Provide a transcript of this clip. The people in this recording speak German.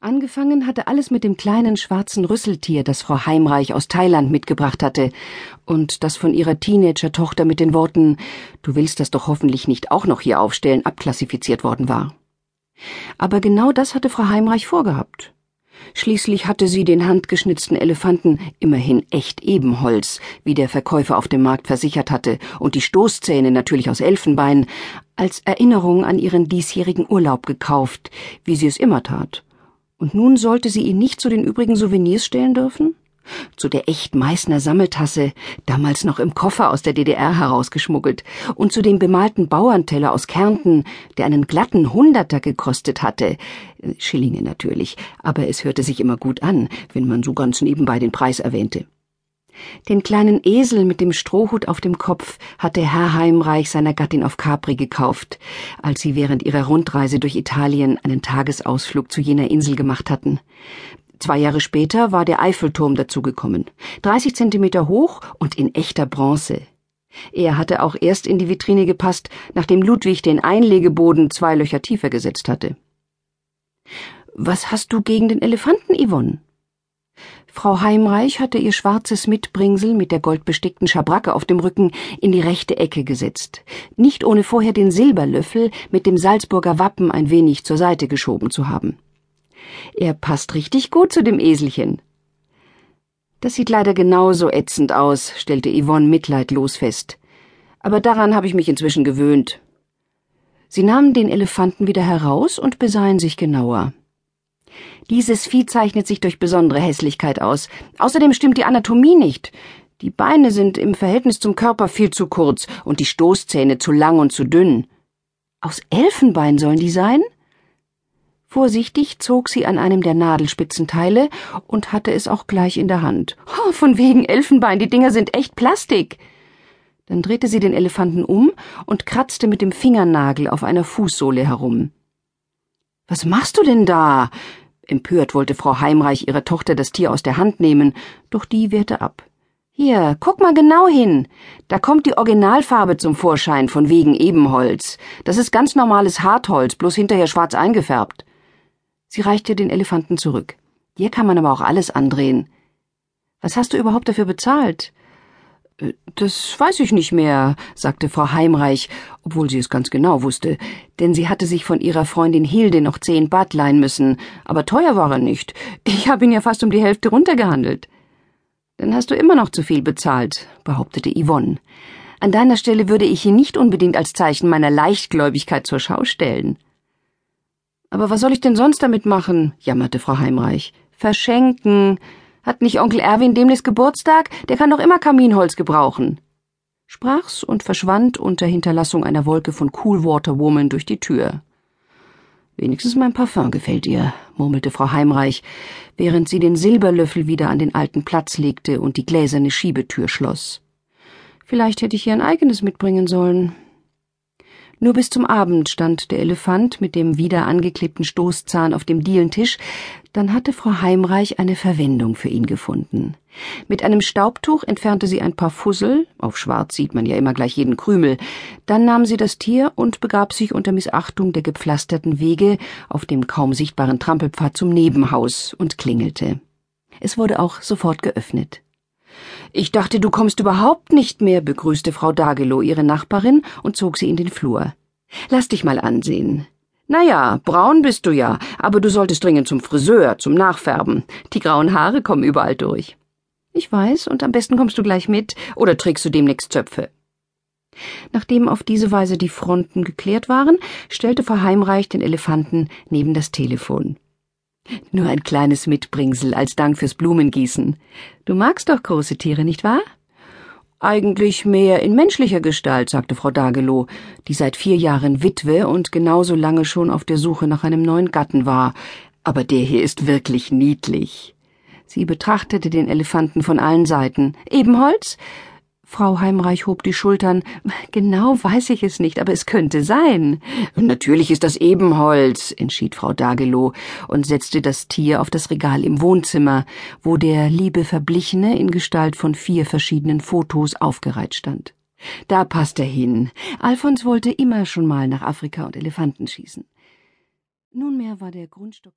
Angefangen hatte alles mit dem kleinen schwarzen Rüsseltier, das Frau Heimreich aus Thailand mitgebracht hatte und das von ihrer Teenager-Tochter mit den Worten Du willst das doch hoffentlich nicht auch noch hier aufstellen abklassifiziert worden war. Aber genau das hatte Frau Heimreich vorgehabt. Schließlich hatte sie den handgeschnitzten Elefanten, immerhin echt Ebenholz, wie der Verkäufer auf dem Markt versichert hatte, und die Stoßzähne natürlich aus Elfenbein, als Erinnerung an ihren diesjährigen Urlaub gekauft, wie sie es immer tat. Und nun sollte sie ihn nicht zu den übrigen Souvenirs stellen dürfen? zu der echt Meißner Sammeltasse, damals noch im Koffer aus der DDR herausgeschmuggelt, und zu dem bemalten Bauernteller aus Kärnten, der einen glatten Hunderter gekostet hatte. Schillinge natürlich, aber es hörte sich immer gut an, wenn man so ganz nebenbei den Preis erwähnte. Den kleinen Esel mit dem Strohhut auf dem Kopf hatte Herr Heimreich seiner Gattin auf Capri gekauft, als sie während ihrer Rundreise durch Italien einen Tagesausflug zu jener Insel gemacht hatten. Zwei Jahre später war der Eiffelturm dazugekommen, 30 Zentimeter hoch und in echter Bronze. Er hatte auch erst in die Vitrine gepasst, nachdem Ludwig den Einlegeboden zwei Löcher tiefer gesetzt hatte. Was hast du gegen den Elefanten, Yvonne? Frau Heimreich hatte ihr schwarzes Mitbringsel mit der goldbestickten Schabracke auf dem Rücken in die rechte Ecke gesetzt, nicht ohne vorher den Silberlöffel mit dem Salzburger Wappen ein wenig zur Seite geschoben zu haben. Er passt richtig gut zu dem Eselchen. Das sieht leider genauso ätzend aus, stellte Yvonne mitleidlos fest. Aber daran habe ich mich inzwischen gewöhnt. Sie nahmen den Elefanten wieder heraus und besahen sich genauer. Dieses Vieh zeichnet sich durch besondere Hässlichkeit aus. Außerdem stimmt die Anatomie nicht. Die Beine sind im Verhältnis zum Körper viel zu kurz und die Stoßzähne zu lang und zu dünn. Aus Elfenbein sollen die sein? Vorsichtig zog sie an einem der Nadelspitzenteile und hatte es auch gleich in der Hand. Oh, von wegen Elfenbein, die Dinger sind echt Plastik. Dann drehte sie den Elefanten um und kratzte mit dem Fingernagel auf einer Fußsohle herum. Was machst du denn da? Empört wollte Frau Heimreich ihrer Tochter das Tier aus der Hand nehmen, doch die wehrte ab. Hier, guck mal genau hin. Da kommt die Originalfarbe zum Vorschein, von wegen Ebenholz. Das ist ganz normales Hartholz, bloß hinterher schwarz eingefärbt. Sie reichte den Elefanten zurück. Dir kann man aber auch alles andrehen. Was hast du überhaupt dafür bezahlt? Äh, das weiß ich nicht mehr, sagte Frau Heimreich, obwohl sie es ganz genau wusste, denn sie hatte sich von ihrer Freundin Hilde noch zehn Bad leihen müssen, aber teuer war er nicht. Ich habe ihn ja fast um die Hälfte runtergehandelt. Dann hast du immer noch zu viel bezahlt, behauptete Yvonne. An deiner Stelle würde ich ihn nicht unbedingt als Zeichen meiner Leichtgläubigkeit zur Schau stellen. Aber was soll ich denn sonst damit machen? jammerte Frau Heimreich. Verschenken. Hat nicht Onkel Erwin demnächst Geburtstag? Der kann doch immer Kaminholz gebrauchen. Sprach's und verschwand unter Hinterlassung einer Wolke von Coolwater Woman durch die Tür. Wenigstens mein Parfum gefällt ihr, murmelte Frau Heimreich, während sie den Silberlöffel wieder an den alten Platz legte und die gläserne Schiebetür schloss. Vielleicht hätte ich ihr ein eigenes mitbringen sollen. Nur bis zum Abend stand der Elefant mit dem wieder angeklebten Stoßzahn auf dem Dielentisch, dann hatte Frau Heimreich eine Verwendung für ihn gefunden. Mit einem Staubtuch entfernte sie ein paar Fussel, auf Schwarz sieht man ja immer gleich jeden Krümel, dann nahm sie das Tier und begab sich unter Missachtung der gepflasterten Wege auf dem kaum sichtbaren Trampelpfad zum Nebenhaus und klingelte. Es wurde auch sofort geöffnet. Ich dachte, du kommst überhaupt nicht mehr, begrüßte Frau Dagelow ihre Nachbarin und zog sie in den Flur. Lass dich mal ansehen. Na ja, braun bist du ja, aber du solltest dringend zum Friseur, zum Nachfärben. Die grauen Haare kommen überall durch. Ich weiß, und am besten kommst du gleich mit, oder trägst du demnächst Zöpfe. Nachdem auf diese Weise die Fronten geklärt waren, stellte Frau Heimreich den Elefanten neben das Telefon. Nur ein kleines Mitbringsel als Dank fürs Blumengießen. Du magst doch große Tiere, nicht wahr? Eigentlich mehr in menschlicher Gestalt, sagte Frau Dagelow, die seit vier Jahren Witwe und genauso lange schon auf der Suche nach einem neuen Gatten war. Aber der hier ist wirklich niedlich. Sie betrachtete den Elefanten von allen Seiten. Ebenholz? Frau Heimreich hob die Schultern. Genau weiß ich es nicht, aber es könnte sein. Natürlich ist das Ebenholz, entschied Frau Dagelow und setzte das Tier auf das Regal im Wohnzimmer, wo der liebe Verblichene in Gestalt von vier verschiedenen Fotos aufgereiht stand. Da passt er hin. Alfons wollte immer schon mal nach Afrika und Elefanten schießen. Nunmehr war der Grundstock